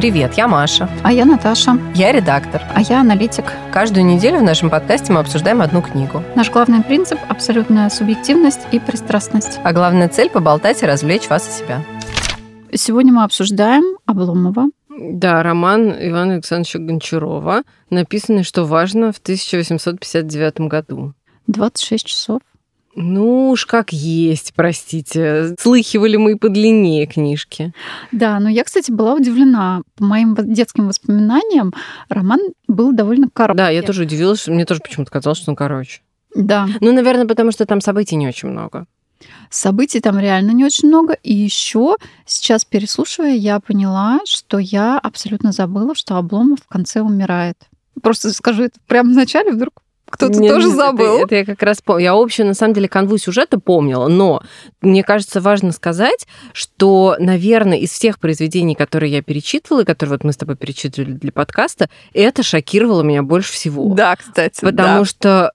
Привет, я Маша. А я Наташа. Я редактор. А я аналитик. Каждую неделю в нашем подкасте мы обсуждаем одну книгу. Наш главный принцип – абсолютная субъективность и пристрастность. А главная цель – поболтать и развлечь вас и себя. Сегодня мы обсуждаем Обломова. Да, роман Ивана Александровича Гончарова, написанный, что важно, в 1859 году. 26 часов. Ну уж как есть, простите. Слыхивали мы и по длине книжки. Да, но я, кстати, была удивлена. По моим детским воспоминаниям роман был довольно короткий. Да, я тоже удивилась, мне тоже почему-то казалось, что он короче. Да. Ну, наверное, потому что там событий не очень много. Событий там реально не очень много. И еще сейчас, переслушивая, я поняла, что я абсолютно забыла, что Обломов в конце умирает. Просто скажу это прямо в начале, вдруг кто-то Нет, тоже это- забыл. Это, я как раз помню. Я общую, на самом деле, канву сюжета помнила, но мне кажется, важно сказать, что, наверное, из всех произведений, которые я перечитывала, и которые вот мы с тобой перечитывали для подкаста, это шокировало меня больше всего. Да, кстати. Потому что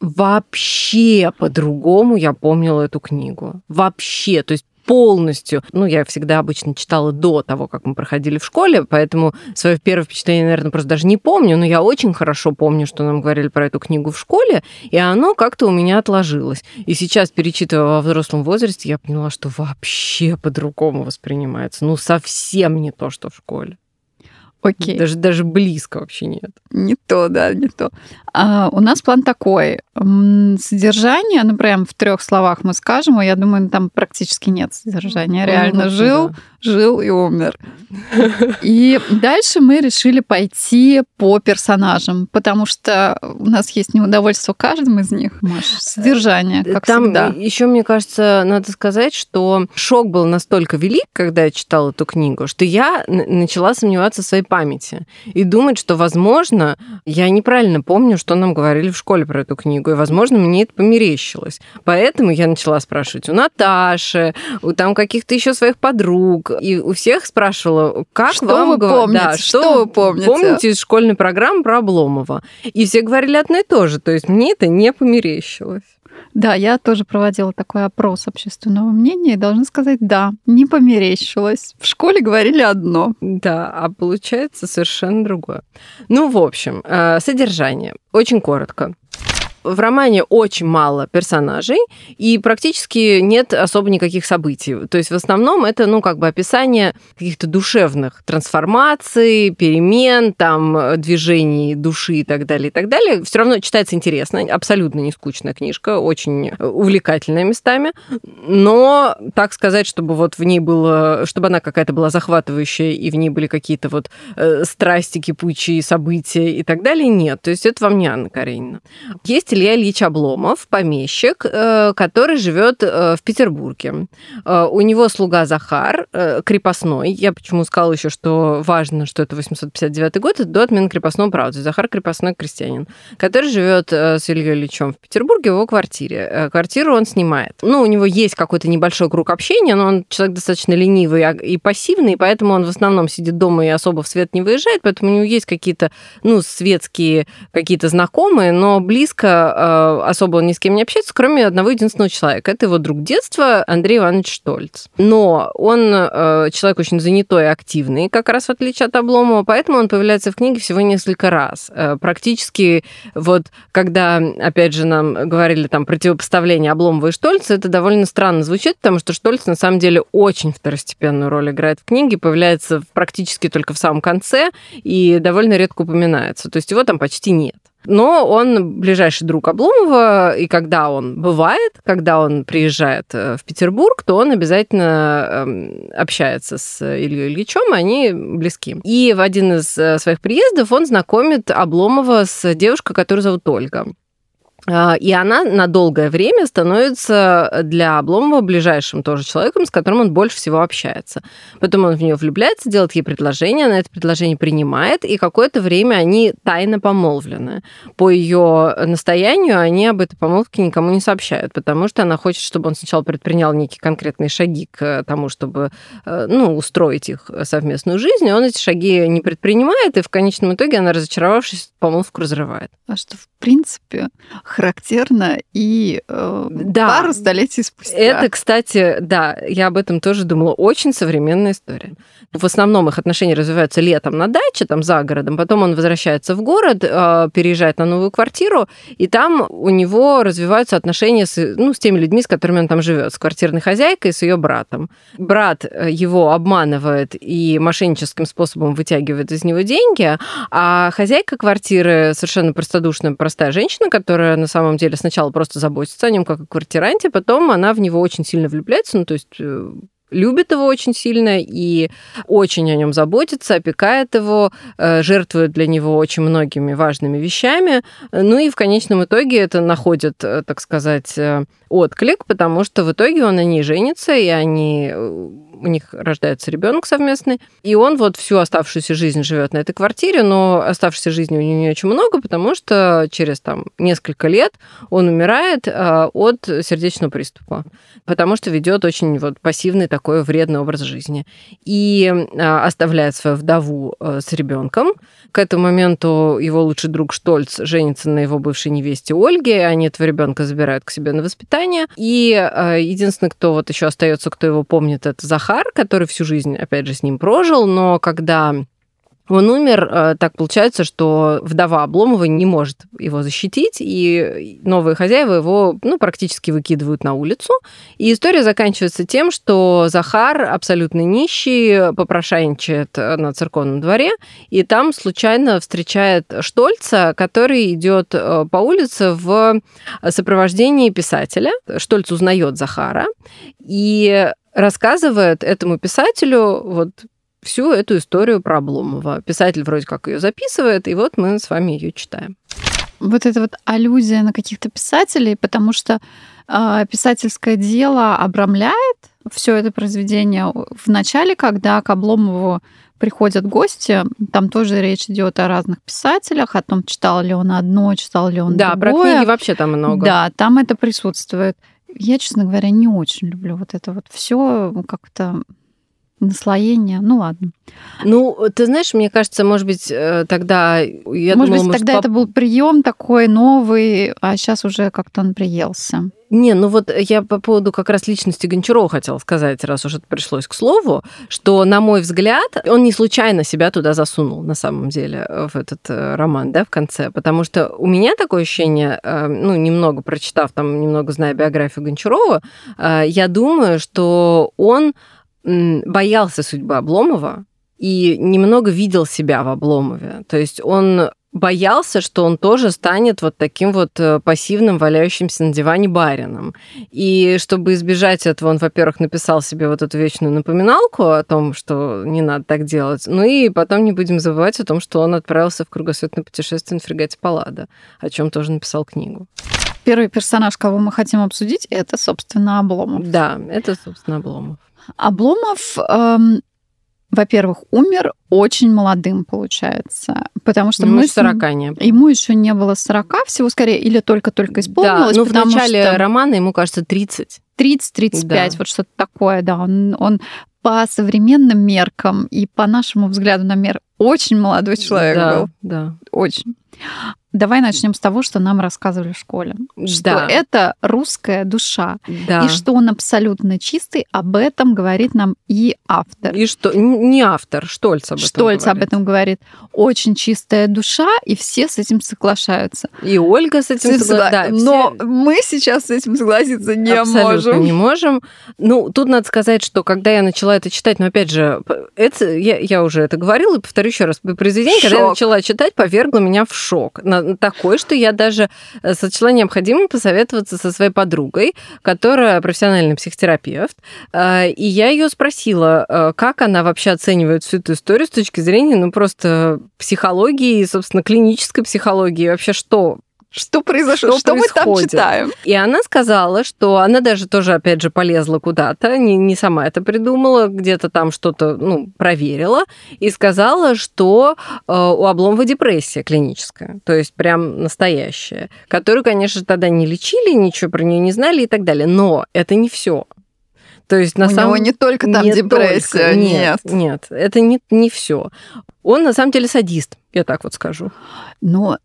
вообще по-другому я помнила эту книгу. Вообще. То есть полностью. Ну, я всегда обычно читала до того, как мы проходили в школе, поэтому свое первое впечатление, наверное, просто даже не помню, но я очень хорошо помню, что нам говорили про эту книгу в школе, и оно как-то у меня отложилось. И сейчас, перечитывая во взрослом возрасте, я поняла, что вообще по-другому воспринимается. Ну, совсем не то, что в школе. Окей. Даже, даже близко вообще нет. Не то, да, не то. А, у нас план такой. Содержание, ну, прям в трех словах мы скажем, и я думаю, там практически нет содержания. Ну, Реально вообще, жил, да. жил и умер. И дальше мы решили пойти по персонажам, потому что у нас есть неудовольствие каждым из них. Маш, содержание, как Там всегда. еще, мне кажется, надо сказать, что шок был настолько велик, когда я читала эту книгу, что я начала сомневаться в своей памяти и думать, что, возможно, я неправильно помню, что нам говорили в школе про эту книгу, и, возможно, мне это померещилось. Поэтому я начала спрашивать у Наташи, у там каких-то еще своих подруг, и у всех спрашивала, как Что вам вы говор- помните? Да, Что вы помните? Помните из школьной программы про Обломова? И все говорили одно и то же, то есть мне это не померещилось. Да, я тоже проводила такой опрос общественного мнения и должна сказать, да, не померещилась. В школе говорили одно. Да, а получается совершенно другое. Ну, в общем, э, содержание. Очень коротко. В романе очень мало персонажей и практически нет особо никаких событий. То есть в основном это, ну, как бы описание каких-то душевных трансформаций, перемен, там, движений души и так далее, и так далее. Все равно читается интересно, абсолютно не скучная книжка, очень увлекательная местами. Но так сказать, чтобы вот в ней было, чтобы она какая-то была захватывающая, и в ней были какие-то вот э, страсти, кипучие события и так далее, нет. То есть это вам не Анна Каренина. Есть Илья Ильич Обломов, помещик, э, который живет э, в Петербурге. Э, У него слуга Захар, крепостной. Я почему сказала еще, что важно, что это 859 год, это до отмены крепостного права. Есть Захар крепостной крестьянин, который живет с Ильей Ильичем в Петербурге в его квартире. Квартиру он снимает. Ну, у него есть какой-то небольшой круг общения, но он человек достаточно ленивый и пассивный, поэтому он в основном сидит дома и особо в свет не выезжает, поэтому у него есть какие-то, ну, светские какие-то знакомые, но близко э, особо он ни с кем не общается, кроме одного единственного человека. Это его друг детства Андрей Иванович Штольц. Но он э, человек очень занятой и активный, как раз в отличие от Обломова, поэтому он появляется в книге всего несколько раз. Э, практически вот когда, опять же, нам говорили там противопоставление Обломова и Штольца, это довольно странно звучит, потому что Штольц на самом деле очень второстепенную роль играет в книге, появляется практически только в самом конце и довольно редко упоминается. То есть его там почти нет. Но он ближайший друг Обломова, и когда он бывает, когда он приезжает э, в Петербург, то он обязательно эм, общается с Ильей Ильичем, они близки. И в один из э, своих приездов он знакомит Обломова с девушкой, которую зовут Ольга. А, И она на долгое время становится для Обломова ближайшим тоже человеком, с которым он больше всего общается. Потом он в нее влюбляется, делает ей предложение, она это предложение принимает, и какое-то время они тайно помолвлены. По ее настоянию они об этой помолвке никому не сообщают, потому что она хочет, чтобы он сначала предпринял некие конкретные шаги к тому, чтобы э, ну, устроить их совместную жизнь, и он эти шаги не предпринимает, и в конечном итоге она, разочаровавшись, помолвку разрывает. А что, в принципе, характерно и э, Да. пару столетий спустя. Это, кстати, да, я об этом тоже думала. Очень современная история. В основном их отношения развиваются летом на даче, там за городом. Потом он возвращается в город, э, переезжает на новую квартиру, и там у него развиваются отношения с, ну, с теми людьми, с которыми он там живет, с квартирной хозяйкой, с ее братом. Брат э, его обманывает и мошенническим способом вытягивает из него деньги, а хозяйка квартиры совершенно простодушная, простая женщина, которая на самом деле сначала просто заботится о нем как о квартиранте, потом она в него очень сильно влюбляется, ну, то есть э, любит его очень сильно и очень о нем заботится, опекает его, э, жертвует для него очень многими важными вещами. Ну и в конечном итоге это находит, э, так сказать, отклик, потому что в итоге он на ней женится, и они у них рождается ребенок совместный, и он вот всю оставшуюся жизнь живет на этой квартире, но оставшейся жизни у него не очень много, потому что через там несколько лет он умирает э, от сердечного приступа, потому что ведет очень вот пассивный такой вредный образ жизни и э, оставляет свою вдову э, с ребенком. К этому моменту его лучший друг Штольц женится на его бывшей невесте Ольге, они этого ребенка забирают к себе на воспитание, и единственный, кто вот еще остается, кто его помнит, это Захар, который всю жизнь, опять же, с ним прожил, но когда он умер, э, так получается, что вдова Обломова не может его защитить, и новые хозяева его ну, практически выкидывают на улицу. И история заканчивается тем, что Захар, абсолютно нищий, попрошайничает на церковном дворе, и там случайно встречает Штольца, который идет э, по улице в сопровождении писателя. Штольц узнает Захара и рассказывает этому писателю вот всю эту историю про Обломова. Писатель вроде как ее записывает, и вот мы с вами ее читаем. Вот это вот аллюзия на каких-то писателей, потому что э, писательское дело обрамляет все это произведение в начале, когда к Обломову приходят гости, там тоже речь идет о разных писателях, о том, читал ли он одно, читал ли он да, другое. про книги вообще там много. Да, там это присутствует. Я, честно говоря, не очень люблю вот это вот все как-то наслоение. Ну ладно. Ну, ты знаешь, мне кажется, может быть, э, тогда я может думала, быть, тогда поп... это был прием такой новый, а сейчас уже как-то он приелся. Не, ну вот я по поводу как раз личности Гончарова хотела сказать, раз уж это пришлось к слову, что, на мой взгляд, он не случайно себя туда засунул, на самом деле, в этот э, роман, да, в конце, потому что у меня такое ощущение, э, ну, немного прочитав, там, немного зная биографию Гончарова, я думаю, что он боялся судьбы Обломова и немного видел себя в Обломове. То есть он боялся, что он тоже станет вот таким вот э, пассивным, валяющимся на диване барином. И чтобы избежать этого, он, во-первых, написал себе вот эту вечную напоминалку о том, что не надо так делать. Ну и потом не будем забывать о том, что он отправился в кругосветное путешествие на фрегате Паллада, о чем тоже написал книгу. Первый персонаж, кого мы хотим обсудить, это, собственно, Обломов. Да, это, собственно, Обломов. Обломов, эм, во-первых, умер очень молодым, получается. Потому что ему мы... 40 не было. Ему еще не было 40 всего, скорее, или только-только исполнилось. Да, ну в начале что... романа ему кажется 30. 30-35, да. вот что-то такое, да. Он, он по современным меркам и по нашему взгляду на мир очень молодой человек да, был. Да. Очень. Давай начнем с того, что нам рассказывали в школе. Что Да. это русская душа. Да. И что он абсолютно чистый, об этом говорит нам и автор. И что? Не автор, Штольц об этом Штольц об этом говорит. Очень чистая душа, и все с этим соглашаются. И Ольга с этим Все согла- согла- да, Но все мы сейчас с этим согласиться не абсолютно можем. не можем. Ну, тут надо сказать, что когда я начала это читать, но опять же, это, я, я уже это говорила, и повторю еще раз, произведение, когда я Шок. начала читать, повергло меня в шок. На, такой, что я даже э, сочла необходимым посоветоваться со своей подругой, которая профессиональный психотерапевт, Э, и я ее спросила, э, как она вообще оценивает всю эту историю с точки зрения, ну, просто психологии, собственно, клинической психологии, вообще что Что произошло? Что Что, мы там читаем? И она сказала, что она даже тоже, опять же, полезла куда-то, не, не сама это придумала, где-то там что-то ну, проверила, и сказала, что э, у Обломова депрессия клиническая, то есть прям настоящая, которую, конечно, тогда не лечили, ничего про нее не знали и так далее. Но это не все. То есть на У самом него не только там не депрессия, только. нет. Нет, это не, не все. Он на самом деле садист, я так вот скажу. Но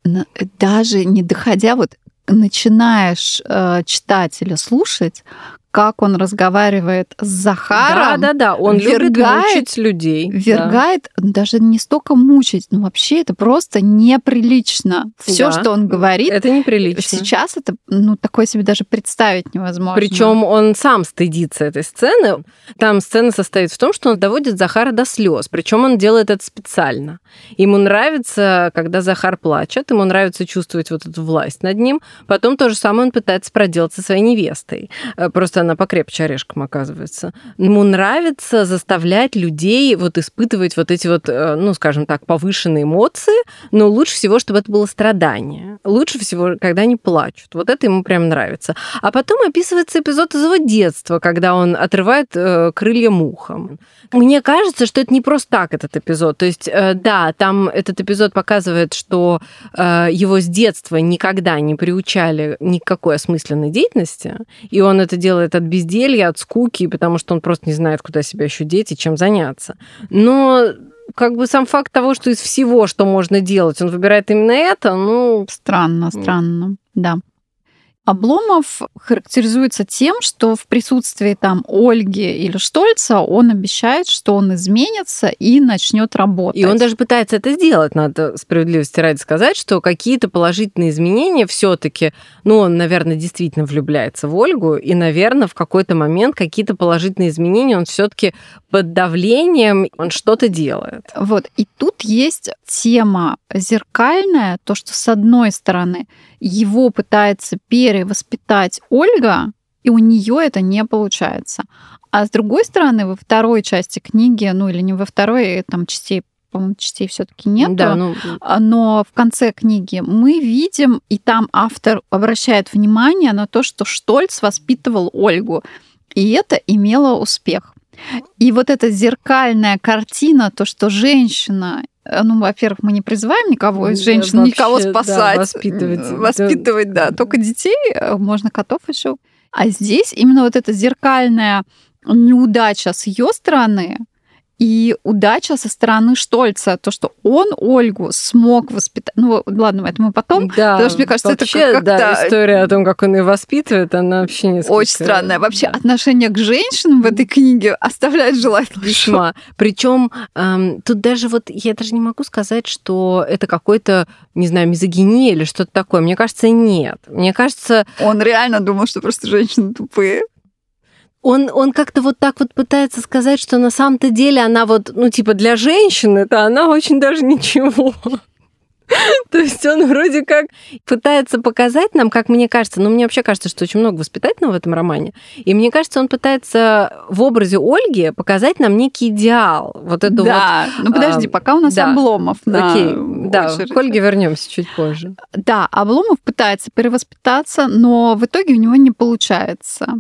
даже не доходя вот начинаешь э, читать или слушать, как он разговаривает с Захаром. Да, да, да. Он вергает, любит мучить людей. Вергает, да. даже не столько мучить, но вообще это просто неприлично. Все, да. что он говорит, это неприлично. Сейчас это, ну, такое себе даже представить невозможно. Причем он сам стыдится этой сцены. Там сцена состоит в том, что он доводит Захара до слез. Причем он делает это специально. Ему нравится, когда Захар плачет, ему нравится чувствовать вот эту власть над ним. Потом то же самое он пытается проделать со своей невестой. Э, просто она покрепче орешком оказывается. Ему нравится заставлять людей вот испытывать вот эти вот, э, ну, скажем так, повышенные эмоции, но лучше всего, чтобы это было страдание. Лучше всего, когда они плачут. Вот это ему прям нравится. А потом описывается эпизод из его детства, когда он отрывает э, крылья мухам. Мне кажется, что это не просто так, этот эпизод. То есть, э, да, там этот эпизод показывает, что его с детства никогда не приучали ни к какой осмысленной деятельности, и он это делает от безделья, от скуки, потому что он просто не знает, куда себя еще деть и чем заняться. Но как бы сам факт того, что из всего, что можно делать, он выбирает именно это, ну... Странно, странно, да. Обломов характеризуется тем, что в присутствии там Ольги или Штольца он обещает, что он изменится и начнет работать. И он даже пытается это сделать, надо справедливости ради сказать, что какие-то положительные изменения все-таки, ну, он, наверное, действительно влюбляется в Ольгу, и, наверное, в какой-то момент какие-то положительные изменения он все-таки под давлением он что-то делает. Вот, и тут есть тема зеркальная, то, что с одной стороны его пытается перевоспитать Ольга, и у нее это не получается. А с другой стороны, во второй части книги, ну или не во второй, там частей по-моему, частей все-таки нет. Да, ну... А, но в конце книги мы видим, и там автор обращает внимание на то, что Штольц воспитывал Ольгу. И это имело успех. И вот эта зеркальная картина, то, что женщина Э, ну, во-первых, мы не призываем никого из женщин, Вообще, никого спасать. Да, воспитывать. Воспитывать, да. да. Только детей, э, можно котов еще. А здесь именно вот эта зеркальная неудача с ее стороны, и удача со стороны Штольца, то, что он Ольгу смог воспитать. Ну, ладно, это мы потом. Да, потому что, мне кажется, вообще, это как-то... Да, история о том, как он ее воспитывает, она вообще не Очень странная. Вообще, да. отношение к женщинам в этой книге оставляет желать Весьма. Причем эм, тут даже вот, я даже не могу сказать, что это какой-то, не знаю, мизогиния или что-то такое. Мне кажется, нет. Мне кажется... Он реально думал, что просто женщины тупые он, он как-то вот так вот пытается сказать, что на самом-то деле она вот, ну, типа, для женщины-то она очень даже ничего. То есть он вроде как пытается показать нам, как мне кажется, ну, мне вообще кажется, что очень много воспитательного в этом романе, и мне кажется, он пытается в образе Ольги показать нам некий идеал. Вот это да, вот, ну подожди, а, пока у нас да. Обломов на Окей, да, к Ольге вернемся чуть позже. Да, Обломов пытается перевоспитаться, но в итоге у него не получается.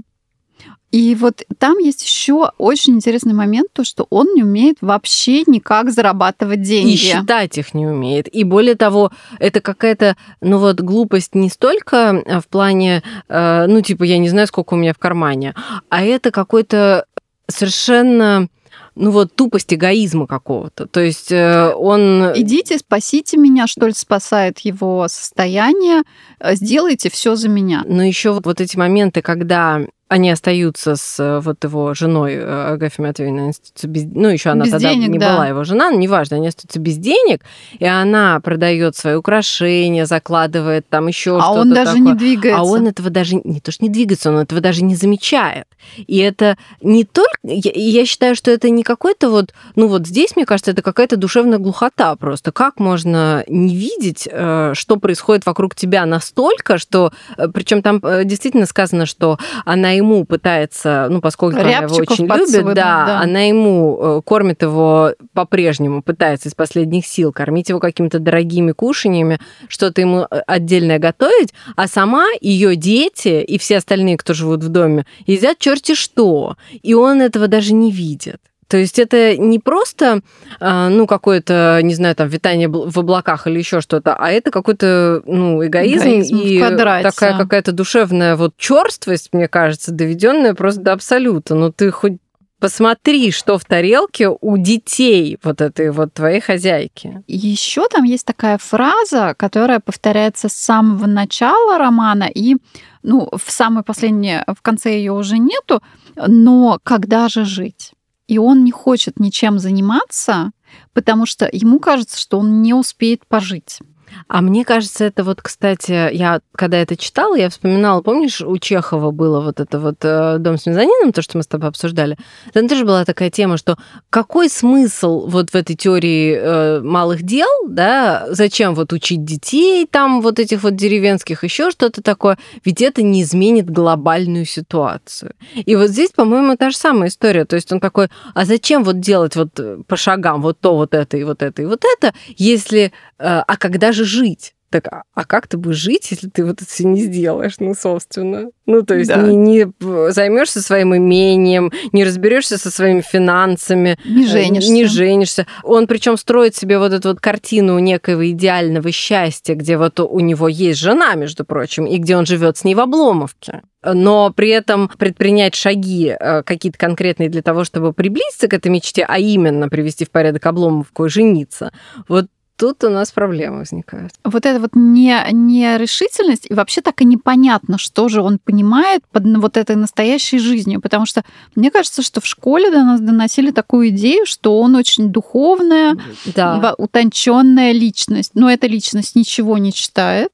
И вот там есть еще очень интересный момент, то, что он не умеет вообще никак зарабатывать деньги. И считать их не умеет. И более того, это какая-то, ну вот, глупость не столько э, в плане, э, ну типа, я не знаю, сколько у меня в кармане, а это какой-то совершенно ну вот тупость эгоизма какого-то. То есть э, он... Идите, спасите меня, что ли, спасает его состояние, сделайте все за меня. Но еще вот эти моменты, когда они остаются с э, вот его женой э, Агафьей Матвеевной, без... ну, еще она без тогда денег, не да. была его жена, но неважно, они остаются без денег, и она продает свои украшения, закладывает там еще а что-то. А он даже такое. не двигается. А он этого даже не то, что не двигается, он этого даже не замечает. И это не только, я, я считаю, что это не какой-то вот, ну вот здесь, мне кажется, это какая-то душевная глухота просто. Как можно не видеть, э, что происходит вокруг тебя настолько, что, причем там действительно сказано, что она ему пытается, ну, поскольку Рябчиков она его очень любит, да, да, она ему э, кормит его по-прежнему, пытается из последних сил кормить его какими-то дорогими кушаньями, что-то ему э, отдельное готовить, а сама ее дети и все остальные, кто живут в доме, едят черти что, и он этого даже не видит. То есть это не просто, а, ну, какое-то, не знаю, там, витание в облаках или еще что-то, а это какой-то, ну, эгоизм, эгоизм и такая какая-то душевная вот черствость, мне кажется, доведенная просто до абсолюта. Ну, ты хоть посмотри, что в тарелке у детей вот этой вот твоей хозяйки. Еще там есть такая фраза, которая повторяется с самого начала романа, и ну, в самой последней, в конце ее уже нету, но когда же жить? И он не хочет ничем заниматься, потому что ему кажется, что он не успеет пожить. А мне кажется, это вот, кстати, я когда это читала, я вспоминала, помнишь, у Чехова было вот это вот э, «Дом с мезонином», то, что мы с тобой обсуждали. Там тоже была такая тема, что какой смысл вот в этой теории э, малых дел, да, зачем вот учить детей там вот этих вот деревенских, еще что-то такое, ведь это не изменит глобальную ситуацию. И вот здесь, по-моему, та же самая история. То есть он такой, а зачем вот делать вот э, по шагам вот то, вот это и вот это и вот это, если... А когда же жить. Так, а, а как ты будешь жить, если ты вот это все не сделаешь, ну, собственно? Ну, то есть да. не, не займешься своим имением, не разберешься со своими финансами, не женишься. Не женишься. Он причем строит себе вот эту вот картину некоего идеального счастья, где вот у него есть жена, между прочим, и где он живет с ней в Обломовке но при этом предпринять шаги э, какие-то конкретные для того, чтобы приблизиться к этой мечте, а именно привести в порядок Обломовку и жениться, вот тут у нас проблемы возникают. Вот это вот не, нерешительность, и вообще так и непонятно, что же он понимает под вот этой настоящей жизнью, потому что мне кажется, что в школе до нас доносили такую идею, что он очень духовная, да. утонченная личность, но эта личность ничего не читает,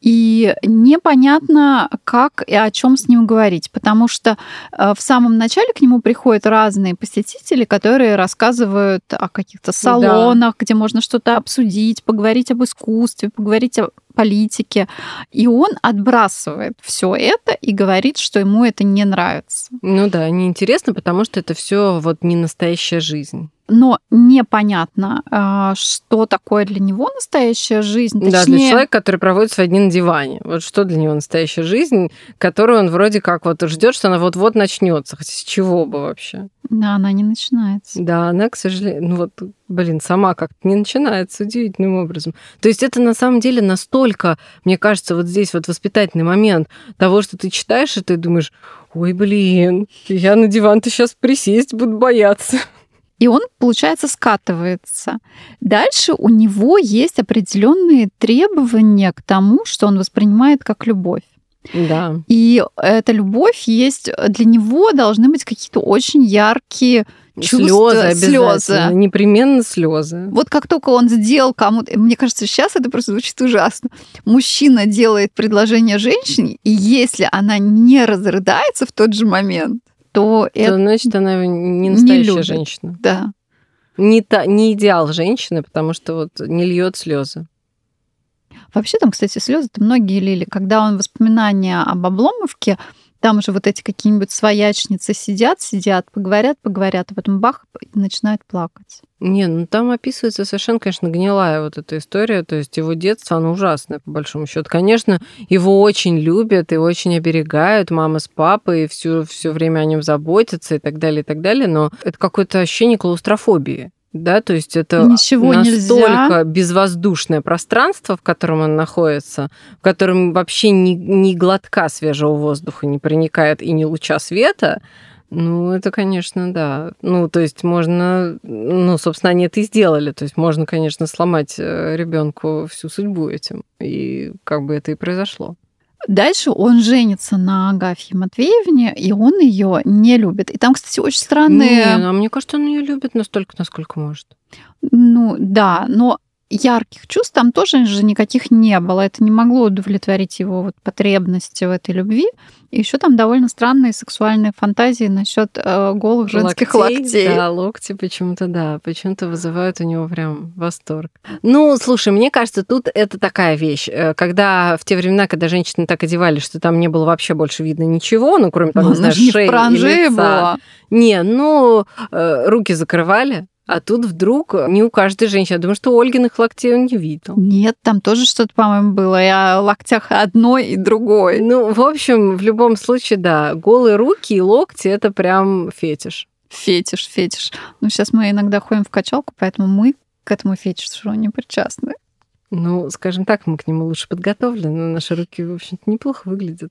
и непонятно, как и о чем с ним говорить, потому что э, в самом начале к нему приходят разные посетители, которые рассказывают о каких-то салонах, да. где можно что-то обсудить, поговорить об искусстве, поговорить о политике. И он отбрасывает все это и говорит, что ему это не нравится. Ну да, неинтересно, потому что это все вот не настоящая жизнь но непонятно, а, что такое для него настоящая жизнь. Точнее... Да, для человека, который проводит свои дни на диване. Вот что для него настоящая жизнь, которую он вроде как вот ждет, что она вот-вот начнется. Хотя с чего бы вообще? Да, она не начинается. Да, она, к сожалению, ну вот, блин, сама как-то не начинается удивительным образом. То есть это на самом деле настолько, мне кажется, вот здесь вот воспитательный момент того, что ты читаешь, и ты думаешь, ой, блин, я на диван-то сейчас присесть буду бояться. И он, получается, скатывается. Дальше у него есть определенные требования к тому, что он воспринимает как любовь. Да. И эта любовь есть для него должны быть какие-то очень яркие чувства, слезы, слезы. непременно слезы. Вот как только он сделал кому-то, мне кажется, сейчас это просто звучит ужасно. Мужчина делает предложение женщине, и если она не разрыдается в тот же момент, то, то это... значит, она не настоящая не женщина. Да. Не, та, не идеал женщины, потому что вот не льет слезы. Вообще там, кстати, слезы-то многие лили. Когда он воспоминания об Обломовке, там же вот эти какие-нибудь своячницы сидят, сидят, поговорят, поговорят, а потом бах, и начинают плакать. Не, ну там описывается совершенно, конечно, гнилая вот эта история. То есть его детство, оно ужасное, по большому счету. Конечно, его очень любят и очень оберегают, мама с папой, и все, все время о нем заботятся и так далее, и так далее. Но это какое-то ощущение клаустрофобии да, то есть это Ничего настолько нельзя. безвоздушное пространство, в котором он находится, в котором вообще ни, ни глотка свежего воздуха не проникает и ни луча света, ну, это, конечно, да. Ну, то есть можно, ну, собственно, они это и сделали. То есть можно, конечно, сломать э, ребенку всю судьбу этим. И как бы это и произошло. Дальше он женится на Агафье Матвеевне, и он ее не любит. И там, кстати, очень странные... Не, ну, мне кажется, он ее любит настолько, насколько может. Ну, да, но ярких чувств там тоже же никаких не было. Это не могло удовлетворить его вот потребности в этой любви. И еще там довольно странные сексуальные фантазии насчет э, голых женских локтей, локтей. Да, локти почему-то, да, почему-то вызывают у него прям восторг. Ну, слушай, мне кажется, тут это такая вещь. Э, когда в те времена, когда женщины так одевались, что там не было вообще больше видно ничего, ну, кроме, там, ну, не знаю, шеи и лица. Была. Не, ну, э, руки закрывали, а тут вдруг не у каждой женщины. Я думаю, что Ольгиных локтей он не видел. Нет, там тоже что-то, по-моему, было. И о локтях одной и другой. Ну, в общем, в любом случае, да, голые руки и локти – это прям фетиш. Фетиш, фетиш. Ну, сейчас мы иногда ходим в качалку, поэтому мы к этому фетишу не причастны. Ну, скажем так, мы к нему лучше подготовлены, но наши руки, в общем-то, неплохо выглядят.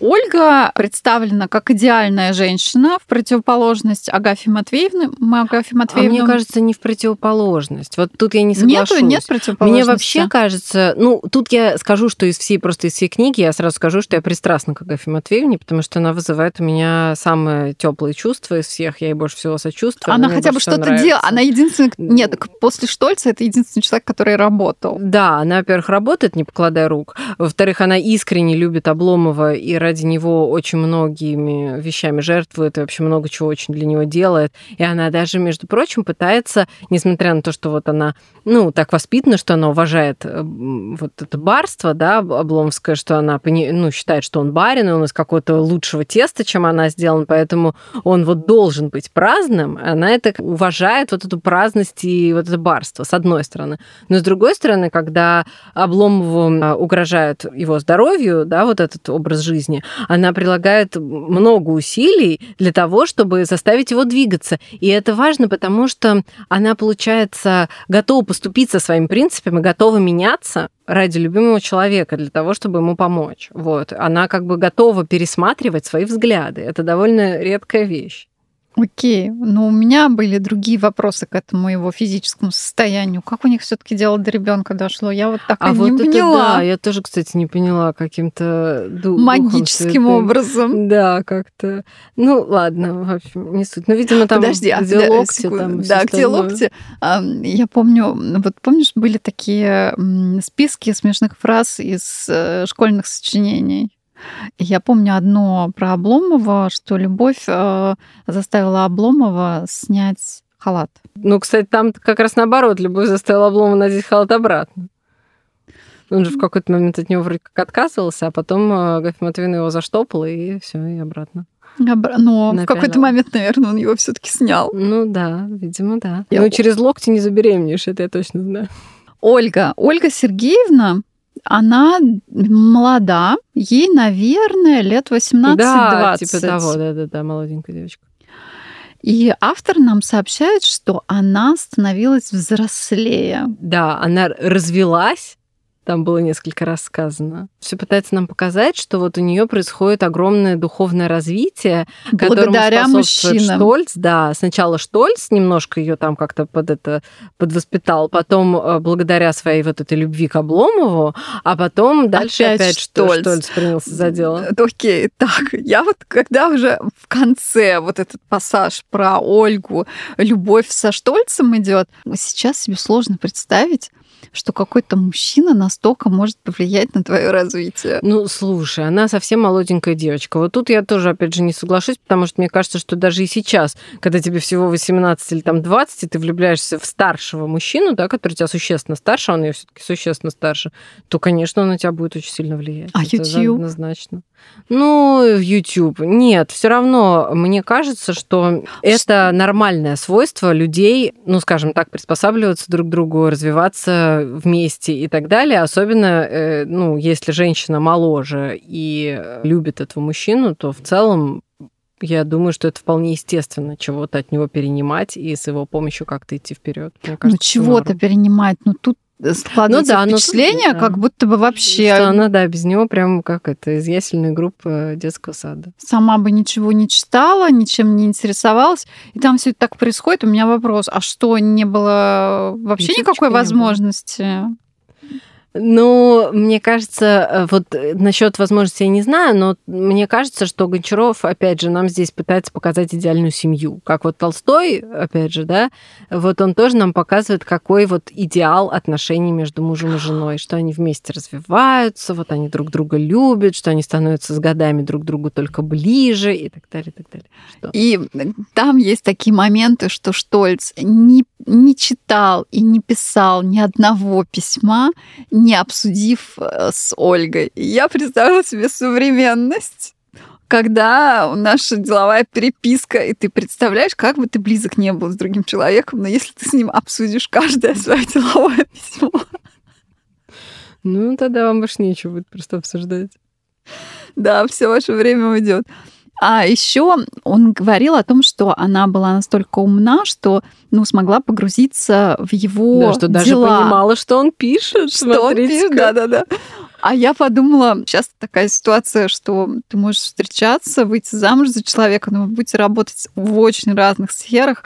Ольга представлена как идеальная женщина в противоположность Агафье Матвеевны. Мы Агафью Матвеевну... А мне кажется, не в противоположность. Вот тут я не соглашусь. Нету, нет противоположности. Мне вообще кажется... Ну, тут я скажу, что из всей, просто из всей книги, я сразу скажу, что я пристрастна к Агафье Матвеевне, потому что она вызывает у меня самые теплые чувства из всех. Я ей больше всего сочувствую. Она хотя бы что-то делала. Она единственная... Нет, после Штольца это единственный человек, который работал. Да, она, во-первых, работает, не покладая рук. Во-вторых, она искренне любит Обломова и ради него очень многими вещами жертвует и вообще много чего очень для него делает. И она даже, между прочим, пытается, несмотря на то, что вот она, ну, так воспитана, что она уважает э, вот это барство, да, Обломское, что она, ну, считает, что он барин, и он из какого-то лучшего теста, чем она сделан, поэтому он вот должен быть праздным. Она это уважает, вот эту праздность и вот это барство, с одной стороны. Но с другой стороны, когда Обломову а, угрожают его здоровью, да, вот этот образ жизни, она прилагает много усилий для того, чтобы заставить его двигаться. И это важно, потому что она, получается, готова поступить со своими принципами, готова меняться ради любимого человека, для того, чтобы ему помочь. Вот. Она как бы готова пересматривать свои взгляды. Это довольно редкая вещь. Окей, но у меня были другие вопросы к этому его физическому состоянию. Как у них все-таки дело до ребенка дошло? Я вот так а и вот не это поняла. Да, я тоже, кстати, не поняла каким-то ду- Магическим образом. Да, как-то. Ну, ладно, в общем, не суть. Ну, видимо, там Подожди, а где да, локти, секунду. там Да, где локти. Я помню, вот помнишь, были такие списки смешных фраз из э, школьных сочинений? Я помню одно про Обломова, что любовь э, заставила Обломова снять халат. Ну, кстати, там как раз наоборот, любовь заставила Обломова надеть халат обратно. Он же в какой-то момент от него вроде как отказывался, а потом э, Агафья Матвеевна его заштопала, и все, и обратно. Обра- Но в какой-то момент, наверное, он его все-таки снял. Ну да, видимо, да. Я- Ну, через локти не забеременеешь, это я точно знаю. Ольга. Ольга Сергеевна, она молода, ей, наверное, лет 18-20. Да, типа того, да-да-да, молоденькая девочка. И автор нам сообщает, что она становилась взрослее. Да, она развелась, там было несколько раз сказано. Все пытается нам показать, что вот у нее происходит огромное духовное развитие, Благодаря мужчинам. Штольц, да, сначала Штольц немножко ее там как-то под это подвоспитал, потом э, благодаря своей вот этой любви к Обломову, а потом дальше Опять опять, Штольц. Штольц принялся за дело. Окей, так, я вот когда уже в конце вот этот пассаж про Ольгу, любовь со Штольцем идет, сейчас себе сложно представить, что какой-то мужчина настолько может повлиять на твое развитие. Ну, слушай, она совсем молоденькая девочка. Вот тут я тоже, опять же, не соглашусь, потому что мне кажется, что даже и сейчас, когда тебе всего 18 или там 20, и ты влюбляешься в старшего мужчину, да, который тебя существенно старше, а он ее все-таки существенно старше, то, конечно, он на тебя будет очень сильно влиять. А Это YouTube? Однозначно. Ну, YouTube. Нет, все равно мне кажется, что это нормальное свойство людей, ну, скажем так, приспосабливаться друг к другу, развиваться вместе и так далее. Особенно, э, ну, если женщина моложе и любит этого мужчину, то в целом я думаю, что это вполне естественно чего-то от него перенимать и с его помощью как-то идти вперед. ну, чего-то перенимать. Ну, тут складывается Ну да, ну, впечатление, да. как будто бы вообще Что она, да, без него прям как это, из ясельной группы детского сада. сама бы ничего не читала, ничем не интересовалась, и там все это так происходит. У меня вопрос, а что, не было вообще Ютубчика никакой не было. Ну, мне кажется, э, вот насчет возможности я не знаю, но мне кажется, что Гончаров, опять же, нам здесь пытается показать идеальную семью. Как вот Толстой, опять же, да, вот он тоже нам показывает, какой вот идеал отношений между мужем и женой, что они вместе развиваются, вот они друг друга любят, что они становятся с годами друг другу только ближе и так далее, и так далее. Что? И там есть такие моменты, что Штольц не, не читал и не писал ни одного письма, не обсудив э, с Ольгой. И я представила себе современность когда наша деловая переписка, и ты представляешь, как бы ты близок не был с другим человеком, но если ты с ним обсудишь каждое свое деловое письмо, Ну, тогда вам больше нечего будет просто обсуждать. да, все ваше время уйдет. А еще он говорил о том, что она была настолько умна, что ну, смогла погрузиться в его Да, что даже дела. понимала, что он пишет. Что он пишет, да-да-да. А я подумала, часто такая ситуация, что ты можешь встречаться, выйти замуж за человека, но вы будете работать в очень разных сферах,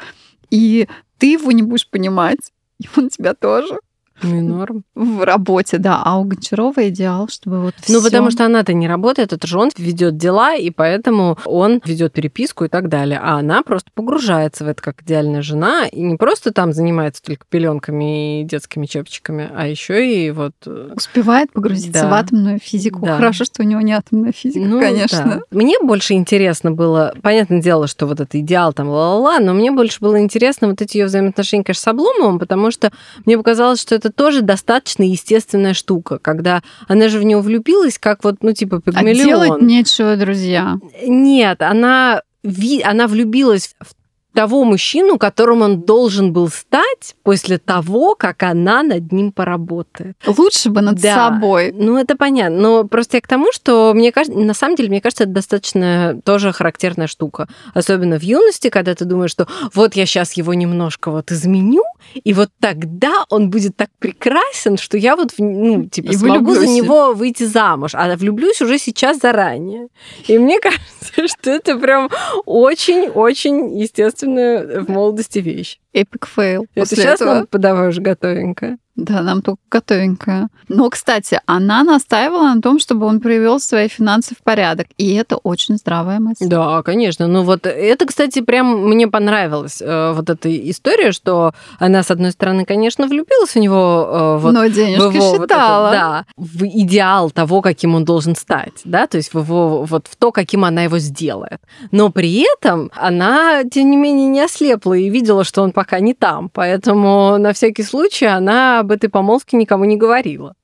и ты его не будешь понимать, и он тебя тоже. Ну и норм. В работе, да. А у Гончарова идеал, чтобы вот Ну, всё- потому что она-то не работает, это же он ведет дела, и поэтому он ведет переписку и так далее. А она просто погружается в это как идеальная жена, и не просто там занимается только пеленками и детскими чепчиками, а еще и вот... э, успевает погрузиться Да. в атомную физику. Да. Хорошо, что у него не атомная физика, Ну, конечно. да. Мне больше интересно было, понятное дело, что вот это идеал там ла-ла-ла, но мне больше было интересно вот эти ее взаимоотношения, конечно, с Обломовым, потому что мне показалось, что это тоже достаточно естественная штука, когда она же в него влюбилась, как вот, ну, типа, А пигмалион. делать нечего, друзья. Нет, она, она влюбилась в того мужчину, которым он должен был стать после того, как она над ним поработает. Лучше бы над Да. собой. Ну, это понятно. Но просто я к тому, что мне кажется, на самом деле, мне кажется, это достаточно тоже характерная штука. Особенно в юности, когда ты думаешь, что вот я сейчас его немножко вот изменю, и вот тогда он будет так прекрасен, что я вот, ну, типа, И смогу за влюблюсь. него выйти замуж. А влюблюсь уже сейчас заранее. И мне кажется, что это прям очень-очень естественная в молодости вещь. Epic fail. Это сейчас этого. нам подаваешь готовенькое. Да, нам только готовенькое. Но, кстати, она настаивала на том, чтобы он привел свои финансы в порядок. И это очень здравая мысль. Да, конечно. Ну вот это, кстати, прям мне понравилось. э, вот эта история, что она, с одной стороны, конечно, влюбилась в него. э, вот, Но в денежки его вот это, считала. да, в идеал того, каким он должен стать, да, то есть в его, вот в то, каким она его сделает. Но при этом она, тем не менее, не ослепла и видела, что он пока не там, поэтому на всякий случай она об этой помолвке никому не говорила.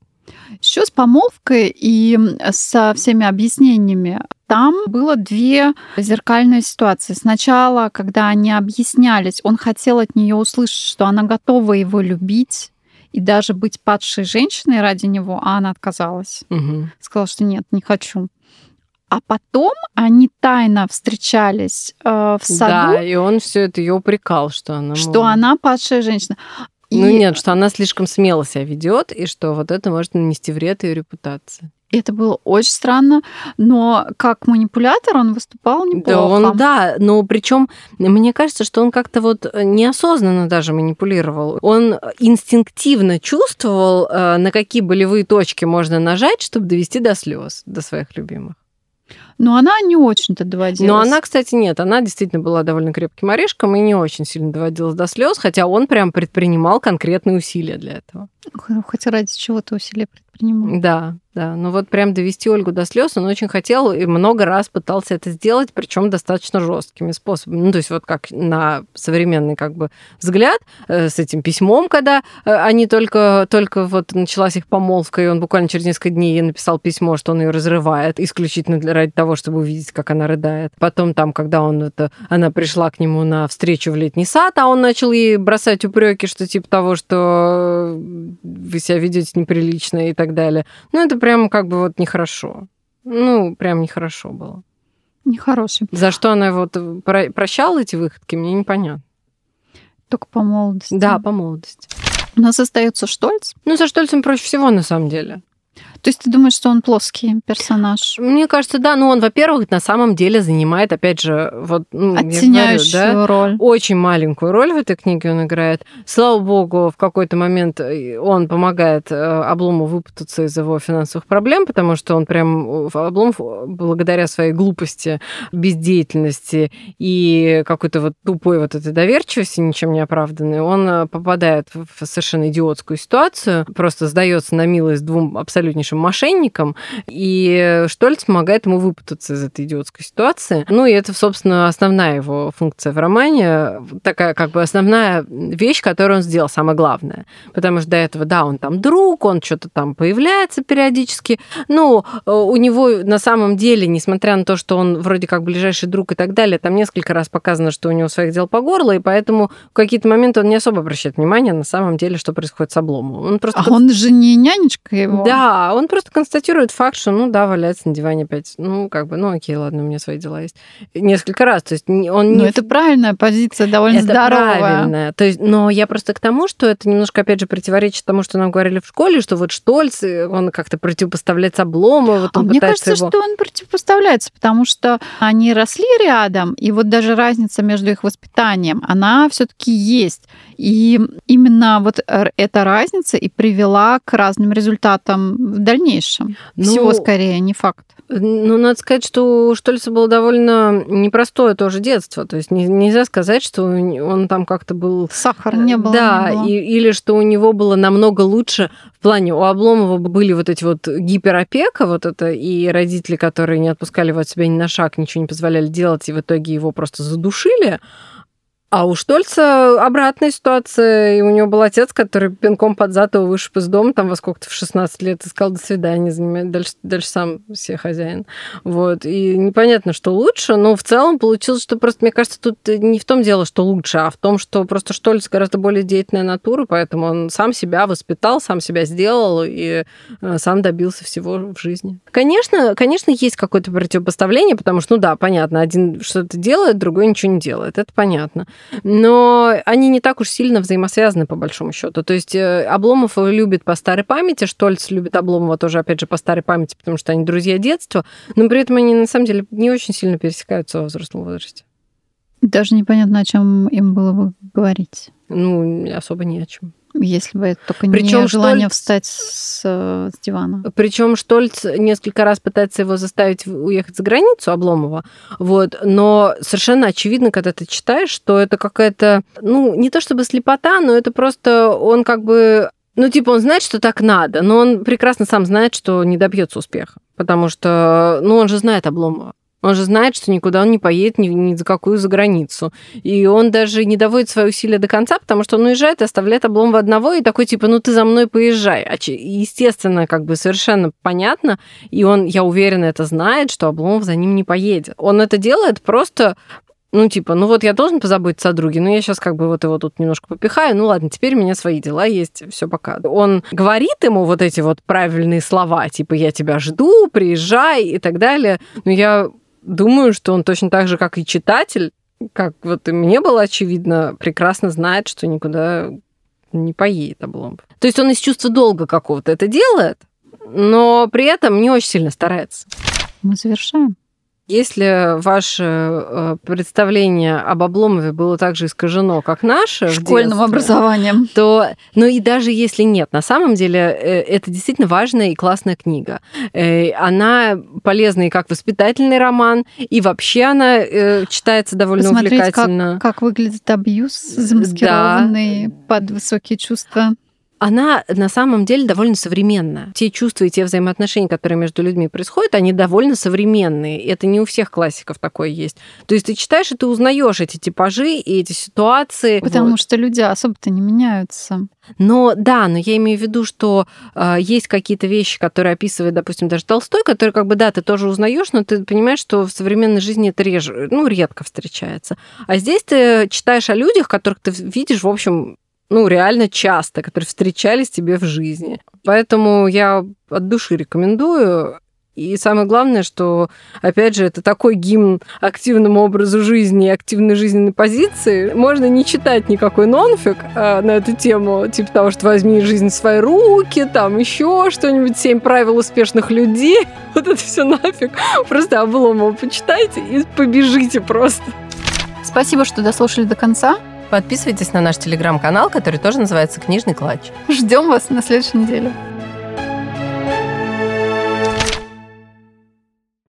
Еще с помолвкой и со всеми объяснениями там было две зеркальные ситуации. Сначала, когда они объяснялись, он хотел от нее услышать, что она готова его любить и даже быть падшей женщиной ради него, а она отказалась. Мгм. Сказала, что нет, не хочу. А потом они тайно встречались э, в саду, Да, и он все это ее упрекал, что она... что мол, она падшая женщина. И Ну нет, что она слишком смело себя ведет, и что вот это может нанести вред ее репутации. это было очень странно, но как манипулятор он выступал неплохо. Да, он, да, но причем мне кажется, что он как-то вот неосознанно даже манипулировал. Он инстинктивно чувствовал, э, на какие болевые точки можно нажать, чтобы довести до слез, до своих любимых. Но она не очень-то доводилась. Но она, кстати, нет, она действительно была довольно крепким орешком и не очень сильно доводилась до слез, хотя он прям предпринимал конкретные усилия для этого. Хотя ради чего-то усилия предпринимал. Да, да. Ну вот прям довести Ольгу до слез он очень хотел и много раз пытался это сделать, причем достаточно жесткими способами. Ну, то есть вот как на современный как бы взгляд э, с этим письмом, когда э, они только, только вот началась их помолвка, и он буквально через несколько дней ей написал письмо, что он ее разрывает исключительно для, ради того, чтобы увидеть, как она рыдает. Потом там, когда он это, она пришла к нему на встречу в летний сад, а он начал ей бросать упреки, что типа того, что вы себя ведете неприлично и так далее. Ну, это прям как бы вот нехорошо. Ну, прям нехорошо было. Нехороший. За что она вот про- прощала эти выходки, мне непонятно. Только по молодости. Да, по молодости. У нас остается Штольц. Ну, со Штольцем проще всего, на самом деле. То есть ты думаешь, что он плоский персонаж? Мне кажется, да. Ну, он, во-первых, на самом деле занимает, опять же, вот... Ну, я говорю, Оттеняющую да, роль. очень маленькую роль в этой книге он играет. Слава богу, в какой-то момент э, он помогает э, Облому выпутаться из его финансовых проблем, потому что он прям, э, Обломов, благодаря своей глупости, бездеятельности и какой-то вот тупой вот этой доверчивости, ничем не оправданной, он попадает в совершенно идиотскую ситуацию, просто сдается на милость двум абсолютнейшим мошенникам, и Штольц помогает ему выпутаться из этой идиотской ситуации. Ну, и это, собственно, основная его функция в романе, такая как бы основная вещь, которую он сделал, самое главное. Потому что до этого, да, он там друг, он что-то там появляется периодически. Ну, у него на самом деле, несмотря на то, что он вроде как ближайший друг и так далее, там несколько раз показано, что у него своих дел по горло, и поэтому в какие-то моменты он не особо обращает внимание на самом деле, что происходит с Обломовым. Он просто А он же не нянечка его. да, он Он просто констатирует факт, что, ну да, валяется на диване опять. Ну, как бы, ну окей, ладно, у меня свои дела есть. Несколько раз. То есть он Ну, не... это правильная позиция, довольно это здоровая. правильно. То есть, но я просто к тому, что это немножко, опять же, противоречит тому, что нам говорили в школе, что вот Штольц, он как-то противопоставляется Обломову, вот А мне кажется, его... что он противопоставляется, потому что они росли рядом, и вот даже разница между их воспитанием, она все-таки есть. И именно вот эта разница и привела к разным результатам в дальнейшем. Ну, Всего скорее, не факт. Ну, надо сказать, что у Штольца было довольно непростое тоже детство. То есть не- нельзя сказать, что он там как-то был... Сахара не было. да, не было. И, или что у него было намного лучше в плане у Обломова были вот эти вот гиперопека, вот это, и родители, которые не отпускали его от себя ни на шаг, ничего не позволяли делать, и в итоге его просто задушили. А у Штольца обратная ситуация. И у него был отец, который пинком под зад его вышиб из дома, там во сколько-то в 16 лет, и сказал «до свидания», занимает, дальше, дальше сам себе хозяин. Вот. И непонятно, что лучше, но в целом получилось, что просто, мне кажется, тут не в том дело, что лучше, а в том, что просто Штольц гораздо более деятельная натура, поэтому он сам себя воспитал, сам себя сделал и э, сам добился всего в жизни. Конечно, конечно, есть какое-то противопоставление, потому что, ну да, понятно, один что-то делает, другой ничего не делает, это понятно но они не так уж сильно взаимосвязаны по большому счету. То есть э, Обломов любит по старой памяти, Штольц любит Обломова тоже, опять же, по старой памяти, потому что они друзья детства, но при этом они на самом деле не очень сильно пересекаются во взрослом возрасте. Даже непонятно, о чем им было бы говорить. Ну, особо не о чем. Если бы это только Причем не желание Штольц- встать с, э, с дивана. Причем Штольц несколько раз пытается его заставить уехать за границу, Обломова, вот, но совершенно очевидно, когда ты читаешь, что это какая-то, ну, не то чтобы слепота, но это просто он как бы ну, типа, он знает, что так надо, но он прекрасно сам знает, что не добьется успеха. Потому что, ну, он же знает Обломова. Он же знает, что никуда он не поедет ни, ни за какую за границу. И он даже не доводит свои усилия до конца, потому что он уезжает и оставляет Обломова одного, и такой, типа, ну ты за мной поезжай. А естественно, как бы совершенно понятно, и он, я уверена, это знает, что Обломов за ним не поедет. Он это делает просто ну, типа, ну вот я должен позаботиться о друге, но я сейчас как бы вот его тут немножко попихаю, ну ладно, теперь у меня свои дела есть, все пока. Он говорит ему вот эти вот правильные слова, типа, я тебя жду, приезжай и так далее, но я думаю, что он точно так же, как и читатель, как вот и мне было очевидно, прекрасно знает, что никуда не поедет Обломов. То есть он из чувства долга какого-то это делает, но при этом не очень сильно старается. Мы завершаем. Если ваше э, представление об Обломове было так же искажено, как наше, Школьным детстве, образованием. то, ну и даже если нет, на самом деле э, это действительно важная и классная книга. Э, Она полезна и как воспитательный роман, и вообще она читается довольно Посмотреть, увлекательно. как, как выглядит абьюз, замаскированный под высокие чувства. Она на самом деле довольно современная. Те чувства и те взаимоотношения, которые между людьми происходят, они довольно современные. Это не у всех классиков такое есть. То есть ты читаешь, и ты узнаешь эти типажи и эти ситуации. Потому Вот. что люди особо-то не меняются. Но да, но я имею в виду, что э, есть какие-то вещи, которые описывает, допустим, даже Толстой, которые как бы да, ты тоже узнаешь, но ты понимаешь, что в современной жизни это реже, ну редко встречается. А здесь ты читаешь о людях, которых ты видишь, в общем, ну реально часто, которые встречались тебе в жизни. Поэтому я от души рекомендую. И самое главное, что, опять же, это такой гимн активному образу жизни и активной жизненной позиции. Можно не читать никакой нонфик а, на эту тему, типа того, что возьми жизнь в свои руки, там еще что-нибудь, семь правил успешных людей. Вот это все нафиг. Просто Обломова почитайте и побежите просто. Спасибо, что дослушали до конца. Подписывайтесь на наш телеграм-канал, который тоже называется «Книжный клатч». Ждем вас на следующей неделе.